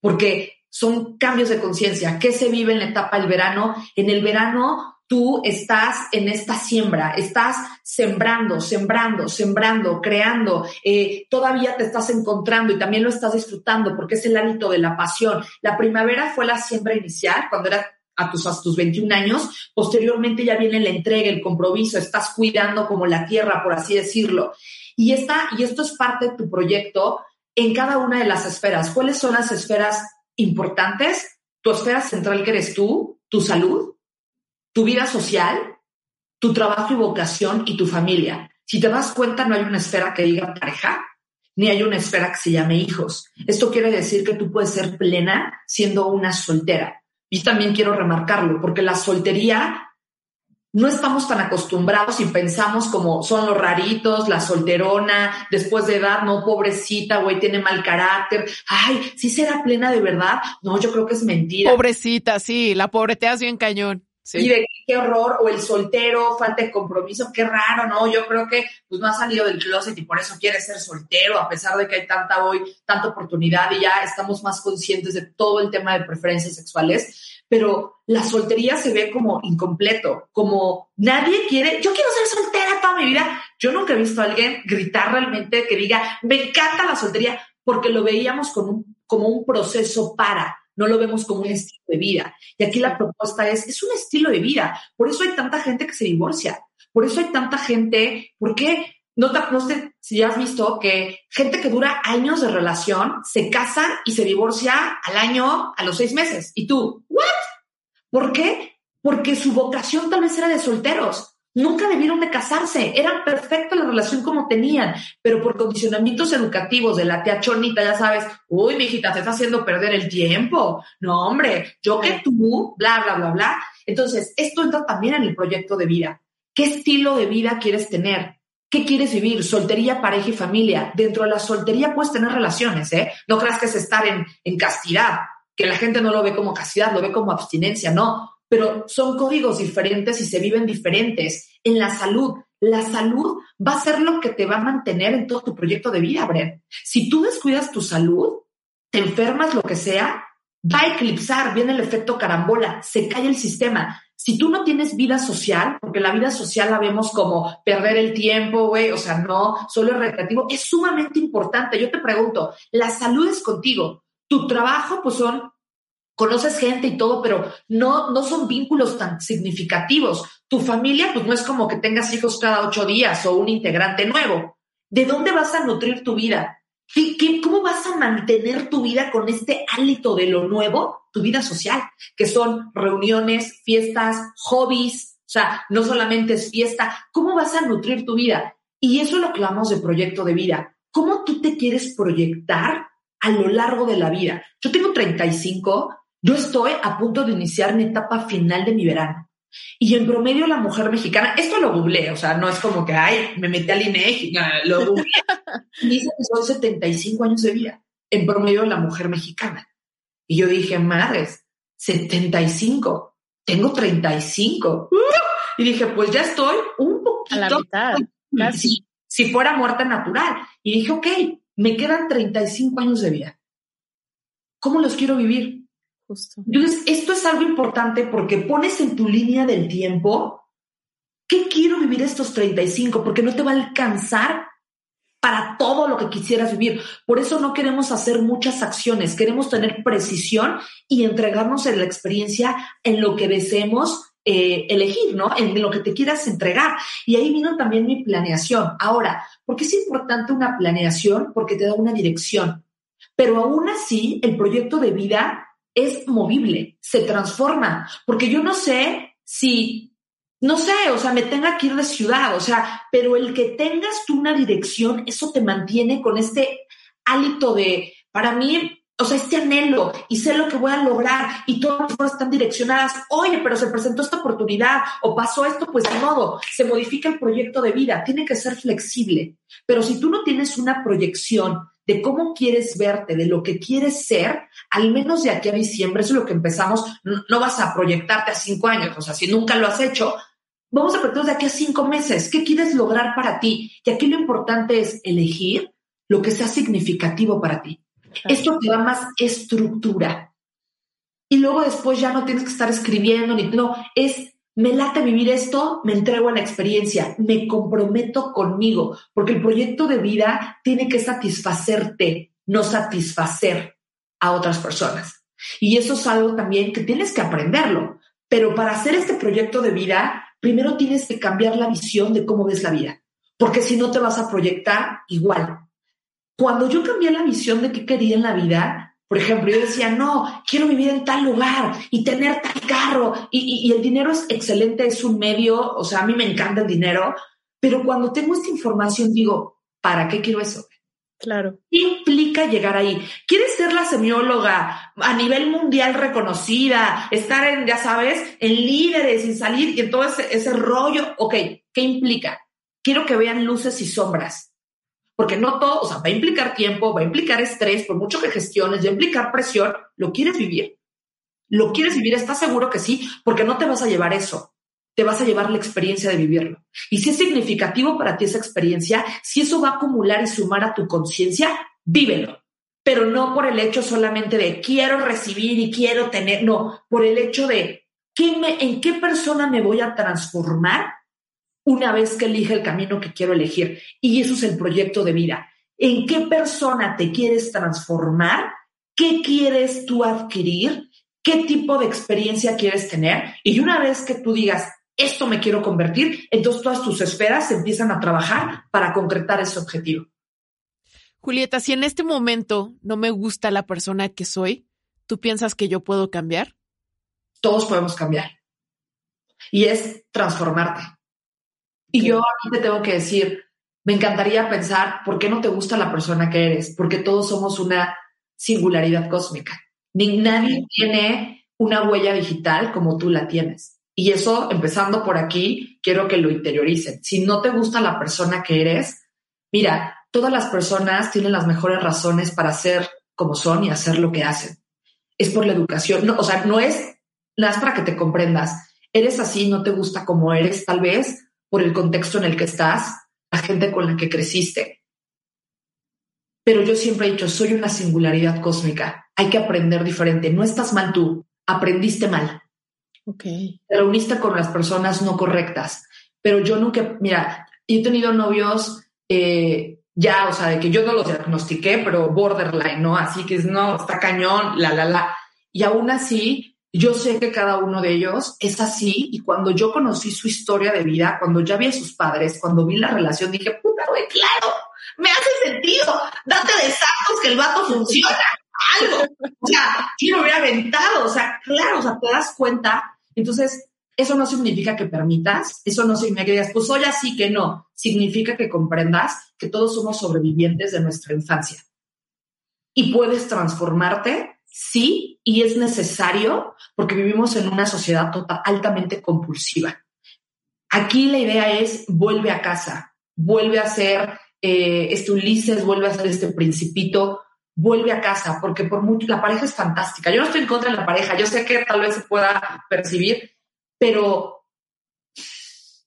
Speaker 2: porque son cambios de conciencia. ¿Qué se vive en la etapa del verano? En el verano tú estás en esta siembra, estás sembrando, sembrando, sembrando, creando, eh, todavía te estás encontrando y también lo estás disfrutando porque es el hálito de la pasión. La primavera fue la siembra inicial, cuando era a tus, a tus 21 años, posteriormente ya viene la entrega, el compromiso, estás cuidando como la tierra, por así decirlo. Y, esta, y esto es parte de tu proyecto en cada una de las esferas. ¿Cuáles son las esferas importantes? Tu esfera central que eres tú, tu salud, tu vida social, tu trabajo y vocación y tu familia. Si te das cuenta, no hay una esfera que diga pareja, ni hay una esfera que se llame hijos. Esto quiere decir que tú puedes ser plena siendo una soltera. Y también quiero remarcarlo, porque la soltería no estamos tan acostumbrados y pensamos como son los raritos, la solterona, después de edad, no, pobrecita, güey, tiene mal carácter. Ay, ¿sí será plena de verdad? No, yo creo que es mentira.
Speaker 1: Pobrecita, sí, la pobreteas bien cañón.
Speaker 2: Y de qué horror, o el soltero, falta de compromiso, qué raro, ¿no? Yo creo que pues no ha salido del closet y por eso quiere ser soltero, a pesar de que hay tanta hoy, tanta oportunidad y ya estamos más conscientes de todo el tema de preferencias sexuales, pero la soltería se ve como incompleto, como nadie quiere, yo quiero ser soltera toda mi vida. Yo nunca he visto a alguien gritar realmente que diga, me encanta la soltería, porque lo veíamos como un, como un proceso para no lo vemos como un estilo de vida. Y aquí la propuesta es, es un estilo de vida. Por eso hay tanta gente que se divorcia. Por eso hay tanta gente, ¿por qué? No, no sé si ya has visto que gente que dura años de relación se casa y se divorcia al año, a los seis meses. Y tú, ¿what? ¿Por qué? Porque su vocación tal vez era de solteros. Nunca debieron de casarse, eran perfecta la relación como tenían, pero por condicionamientos educativos de la tía Chonita, ya sabes, uy, mijita, te está haciendo perder el tiempo. No, hombre, yo que tú, bla, bla, bla, bla. Entonces, esto entra también en el proyecto de vida. ¿Qué estilo de vida quieres tener? ¿Qué quieres vivir? Soltería, pareja y familia. Dentro de la soltería puedes tener relaciones, ¿eh? No creas que es estar en, en castidad, que la gente no lo ve como castidad, lo ve como abstinencia, no pero son códigos diferentes y se viven diferentes. En la salud, la salud va a ser lo que te va a mantener en todo tu proyecto de vida, Bren. Si tú descuidas tu salud, te enfermas, lo que sea, va a eclipsar, viene el efecto carambola, se cae el sistema. Si tú no tienes vida social, porque la vida social la vemos como perder el tiempo, güey, o sea, no, solo es recreativo, es sumamente importante. Yo te pregunto, la salud es contigo. Tu trabajo, pues son conoces gente y todo, pero no, no son vínculos tan significativos. Tu familia, pues no es como que tengas hijos cada ocho días o un integrante nuevo. ¿De dónde vas a nutrir tu vida? ¿Qué, cómo vas a mantener tu vida con este hálito de lo nuevo? Tu vida social, que son reuniones, fiestas, hobbies, o sea, no solamente es fiesta. ¿Cómo vas a nutrir tu vida? Y eso es lo que hablamos de proyecto de vida. ¿Cómo tú te quieres proyectar a lo largo de la vida? Yo tengo 35 Yo estoy a punto de iniciar mi etapa final de mi verano. Y en promedio la mujer mexicana, esto lo googleé, o sea, no es como que, ay, me metí al INEGI, lo googleé. dice que son 75 años de vida, en promedio la mujer mexicana. Y yo dije, madres, 75, tengo 35. ¡Uh! Y dije, pues ya estoy un poquito.
Speaker 1: A la mitad,
Speaker 2: casi. Si, fuera muerte natural. Y dije, ok, me quedan 35 años de vida. ¿Cómo los quiero vivir?
Speaker 1: Justo.
Speaker 2: Esto es algo importante porque pones en tu línea del tiempo, ¿qué quiero vivir estos 35? Porque no te va a alcanzar para todo lo que quisieras vivir. Por eso no queremos hacer muchas acciones, queremos tener precisión y entregarnos en la experiencia en lo que deseemos eh, elegir, ¿no? En lo que te quieras entregar. Y ahí vino también mi planeación. Ahora, ¿por qué es importante una planeación? Porque te da una dirección. Pero aún así, el proyecto de vida es movible, se transforma, porque yo no sé si no sé, o sea, me tenga que ir de ciudad, o sea, pero el que tengas tú una dirección, eso te mantiene con este hálito de, para mí, o sea, este anhelo y sé lo que voy a lograr y todas las cosas están direccionadas. Oye, pero se presentó esta oportunidad o pasó esto, pues de modo, se modifica el proyecto de vida, tiene que ser flexible. Pero si tú no tienes una proyección de cómo quieres verte, de lo que quieres ser, al menos de aquí a diciembre, eso es lo que empezamos, no, no vas a proyectarte a cinco años, o sea, si nunca lo has hecho, Vamos a partir de aquí a cinco meses. ¿Qué quieres lograr para ti? Y aquí lo importante es elegir lo que sea significativo para ti. Esto te da más estructura. Y luego después ya no tienes que estar escribiendo ni no, es me late vivir esto, me entrego a la experiencia, me comprometo conmigo, porque el proyecto de vida tiene que satisfacerte, no satisfacer a otras personas. Y eso es algo también que tienes que aprenderlo. Pero para hacer este proyecto de vida, primero tienes que cambiar la visión de cómo ves la vida, porque si no te vas a proyectar igual. Cuando yo cambié la visión de qué quería en la vida, por ejemplo, yo decía, no, quiero vivir en tal lugar y tener tal carro, y, el dinero es excelente, es un medio, o sea, a mí me encanta el dinero, pero cuando tengo esta información digo, ¿para qué quiero eso?
Speaker 1: Claro.
Speaker 2: ¿Qué implica llegar ahí? ¿Quieres ser la semióloga a nivel mundial reconocida, estar en, ya sabes, en líderes y salir y en todo ese, ese rollo? Ok, ¿qué implica? Quiero que vean luces y sombras. Porque no todo, o sea, va a implicar tiempo, va a implicar estrés, por mucho que gestiones, va a implicar presión. ¿Lo quieres vivir? ¿Lo quieres vivir? ¿Estás seguro que sí? Porque no te vas a llevar eso te vas a llevar la experiencia de vivirlo. Y si es significativo para ti esa experiencia, si eso va a acumular y sumar a tu conciencia, vívelo. Pero no por el hecho solamente de quiero recibir y quiero tener, no, por el hecho de ¿qué me, en qué persona me voy a transformar una vez que elige el camino que quiero elegir. Y eso es el proyecto de vida. ¿En qué persona te quieres transformar? ¿Qué quieres tú adquirir? ¿Qué tipo de experiencia quieres tener? Y una vez que tú digas, esto me quiero convertir, entonces todas tus esferas empiezan a trabajar para concretar ese objetivo.
Speaker 1: Julieta, si en este momento no me gusta la persona que soy, ¿tú piensas que yo puedo cambiar?
Speaker 2: Todos podemos cambiar. Y es transformarte. Y yo aquí te tengo que decir, me encantaría pensar, ¿por qué no te gusta la persona que eres? Porque todos somos una singularidad cósmica. Ni nadie tiene una huella digital como tú la tienes. Y eso, empezando por aquí, quiero que lo interioricen. Si no te gusta la persona que eres, mira, todas las personas tienen las mejores razones para ser como son y hacer lo que hacen. Es por la educación. No, o sea, no es, nada para que te comprendas. Eres así, no te gusta como eres, tal vez por el contexto en el que estás, la gente con la que creciste. Pero yo siempre he dicho, soy una singularidad cósmica. Hay que aprender diferente. No estás mal tú, aprendiste mal.
Speaker 1: Okay.
Speaker 2: Te reuniste con las personas no correctas. Pero yo nunca, mira, he tenido novios eh, ya, o sea, de que yo no los diagnostiqué, pero borderline, ¿no? Así que es, no, está cañón, la, la, la. Y aún así, yo sé que cada uno de ellos es así. Y cuando yo conocí su historia de vida, cuando ya vi a sus padres, cuando vi la relación, dije, puta, güey, claro, me hace sentido. Date de sacos que el vato funciona. Algo. O sea, quiero lo hubiera aventado? O sea, claro, o sea, te das cuenta entonces, eso no significa que permitas, eso no significa que digas, pues soy así que no, significa que comprendas que todos somos sobrevivientes de nuestra infancia. Y puedes transformarte Sí, y es necesario porque vivimos en una sociedad total, altamente compulsiva. Aquí la idea es vuelve a casa, vuelve a ser eh, este Ulises, vuelve a ser este principito, vuelve a casa, porque por mucho, la pareja es fantástica. Yo no estoy en contra de la pareja, yo sé que tal vez se pueda percibir, pero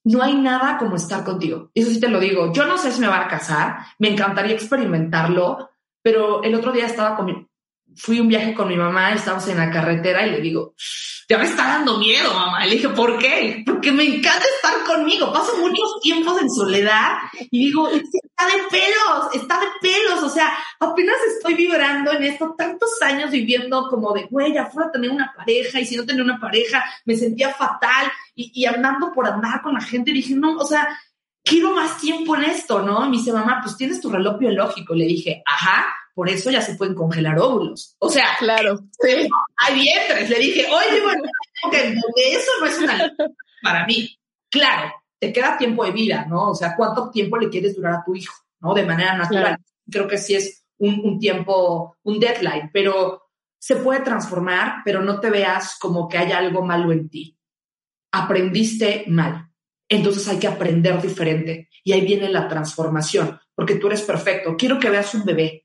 Speaker 2: no hay nada como estar contigo. Eso sí te lo digo. Yo no sé si me va a casar, me encantaría experimentarlo, pero el otro día estaba con fui un viaje con mi mamá, estábamos en la carretera y le digo, ya me está dando miedo, mamá. le dije, ¿por qué? Porque me encanta estar conmigo. Paso muchos tiempos en soledad y digo, está de pelos, está de pelos. O sea, apenas estoy vibrando en esto, tantos años viviendo como de, güey, ya fuera tener una pareja y si no tenía una pareja me sentía fatal y, y andando por andar con la gente dije, no, o sea, quiero más tiempo en esto, ¿no? Y me dice, mamá, pues tienes tu reloj biológico. Le dije, ajá, por eso ya se pueden congelar óvulos. O sea,
Speaker 1: claro,
Speaker 2: sí. hay vientres. Le dije, oye, bueno, eso no es una para mí. Claro, te queda tiempo de vida, ¿no? O sea, ¿cuánto tiempo le quieres durar a tu hijo, ¿no? De manera natural. Creo que sí es un, un tiempo, un deadline, pero se puede transformar, pero no te veas como que hay algo malo en ti. Aprendiste mal. Entonces hay que aprender diferente. Y ahí viene la transformación, porque tú eres perfecto. Quiero que veas un bebé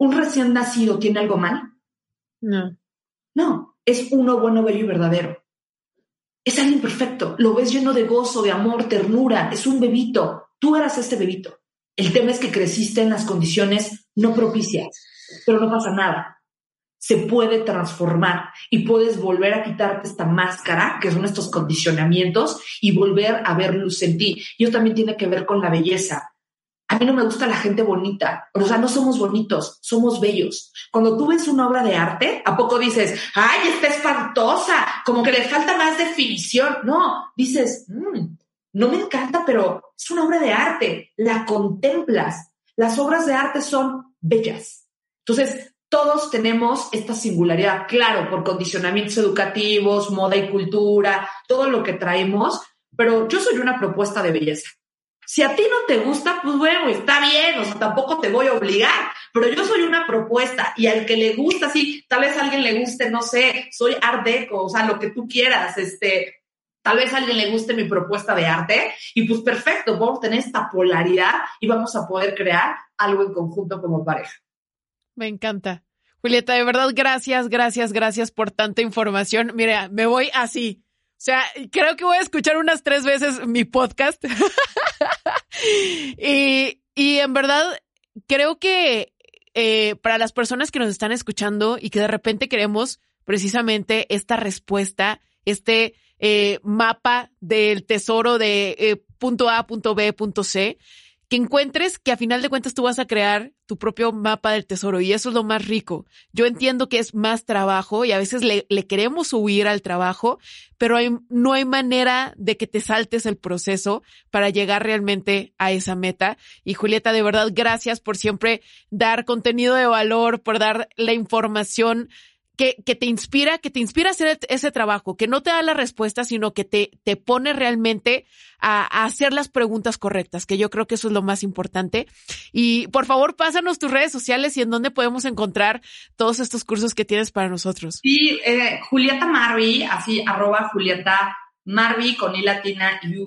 Speaker 2: ¿Un recién nacido tiene algo mal?
Speaker 1: No.
Speaker 2: No, es uno bueno, bello y verdadero. Es alguien perfecto. Lo ves lleno de gozo, de amor, ternura. Es un bebito. Tú eras este bebito. El tema es que creciste en las condiciones no propicias, pero no pasa nada. Se puede transformar y puedes volver a quitarte esta máscara, que son estos condicionamientos, y volver a ver luz en ti. Y eso también tiene que ver con la belleza a mí no me gusta la gente bonita. O sea, no somos bonitos, somos bellos. Cuando tú ves una obra de arte, ¿a poco dices, ay, está espantosa, como que le falta más definición? No, dices, mm, no me encanta, pero es una obra de arte, la contemplas. Las obras de arte son bellas. Entonces, todos tenemos esta singularidad, claro, por condicionamientos educativos, moda y cultura, todo lo que traemos, pero yo soy una propuesta de belleza. Si a ti no te gusta, pues bueno, está bien, o sea, tampoco te voy a obligar, pero yo soy una propuesta y al que le gusta, sí, tal vez a alguien le guste, no sé, soy art deco, o sea, lo que tú quieras, este, tal vez a alguien le guste mi propuesta de arte y pues perfecto, vamos a tener esta polaridad y vamos a poder crear algo en conjunto como pareja.
Speaker 1: Me encanta. Julieta, de verdad, gracias, gracias, gracias por tanta información. Mira, me voy así o sea, creo que voy a escuchar unas tres veces mi podcast. y, y en verdad, creo que eh, para las personas que nos están escuchando y que de repente queremos precisamente esta respuesta, este eh, mapa del tesoro de eh, punto A, punto B, punto C, que encuentres que a final de cuentas tú vas a crear tu propio mapa del tesoro y eso es lo más rico. Yo entiendo que es más trabajo y a veces le, queremos huir al trabajo, pero hay, no hay manera de que te saltes el proceso para llegar realmente a esa meta. Y Julieta, de verdad, gracias por siempre dar contenido de valor, por dar la información que, te inspira, que te inspira a hacer ese trabajo, que no te da la respuesta, sino que te, te pone realmente a, hacer las preguntas correctas, que yo creo que eso es lo más importante. Y por favor, pásanos tus redes sociales y en dónde podemos encontrar todos estos cursos que tienes para nosotros.
Speaker 2: Sí, eh, Julieta Marvi, así arroba Julieta Marvi con I latina y.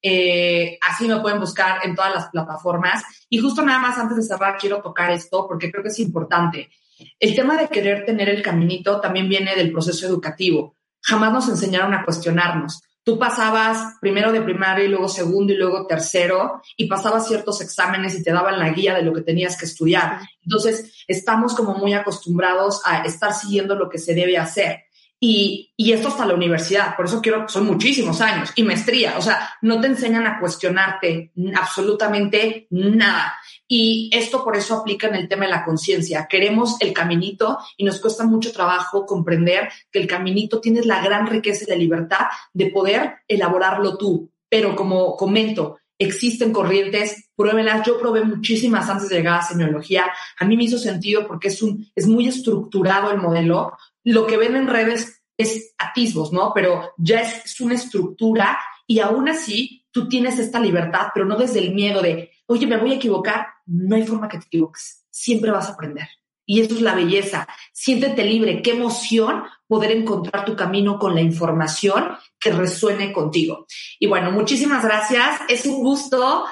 Speaker 2: Eh, así me pueden buscar en todas las plataformas. Y justo nada más antes de cerrar, quiero tocar esto porque creo que es importante. El tema de querer tener el caminito también viene del proceso educativo. Jamás nos enseñaron a cuestionarnos. Tú pasabas primero de primaria y luego segundo y luego tercero y pasabas ciertos exámenes y te daban la guía de lo que tenías que estudiar. Entonces, estamos como muy acostumbrados a estar siguiendo lo que se debe hacer. Y, y, esto hasta la universidad, por eso quiero, son muchísimos años, y maestría, o sea, no te enseñan a cuestionarte absolutamente nada. Y esto por eso aplica en el tema de la conciencia. Queremos el caminito y nos cuesta mucho trabajo comprender que el caminito tiene la gran riqueza y la libertad de poder elaborarlo tú. Pero como comento, existen corrientes, pruébenlas. Yo probé muchísimas antes de llegar a semiología. A mí me hizo sentido porque es, un, es muy estructurado el modelo. Lo que ven en redes es atisbos, ¿no? Pero ya es, es una estructura y aún así tú tienes esta libertad, pero no desde el miedo de, oye, me voy a equivocar. No hay forma que te equivoques. Siempre vas a aprender. Y eso es la belleza. Siéntete libre. Qué emoción poder encontrar tu camino con la información que resuene contigo. Y bueno, muchísimas gracias. Es un gusto.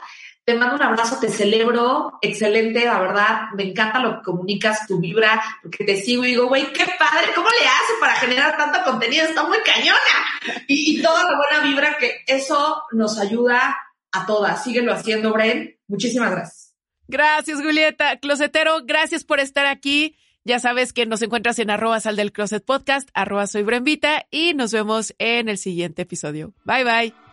Speaker 2: Te mando un abrazo, te celebro, excelente, la verdad, me encanta lo que comunicas, tu vibra, porque te sigo y digo, güey, qué padre, ¿cómo le hace para generar tanto contenido? Está muy cañona. Y, toda la buena vibra que eso nos ayuda a todas. Síguelo haciendo, Bren. Muchísimas gracias.
Speaker 1: Gracias, Julieta. Closetero, gracias por estar aquí. Ya sabes que nos encuentras en arroba sal del closet podcast, arroba soy Brenvita y nos vemos en el siguiente episodio. Bye bye.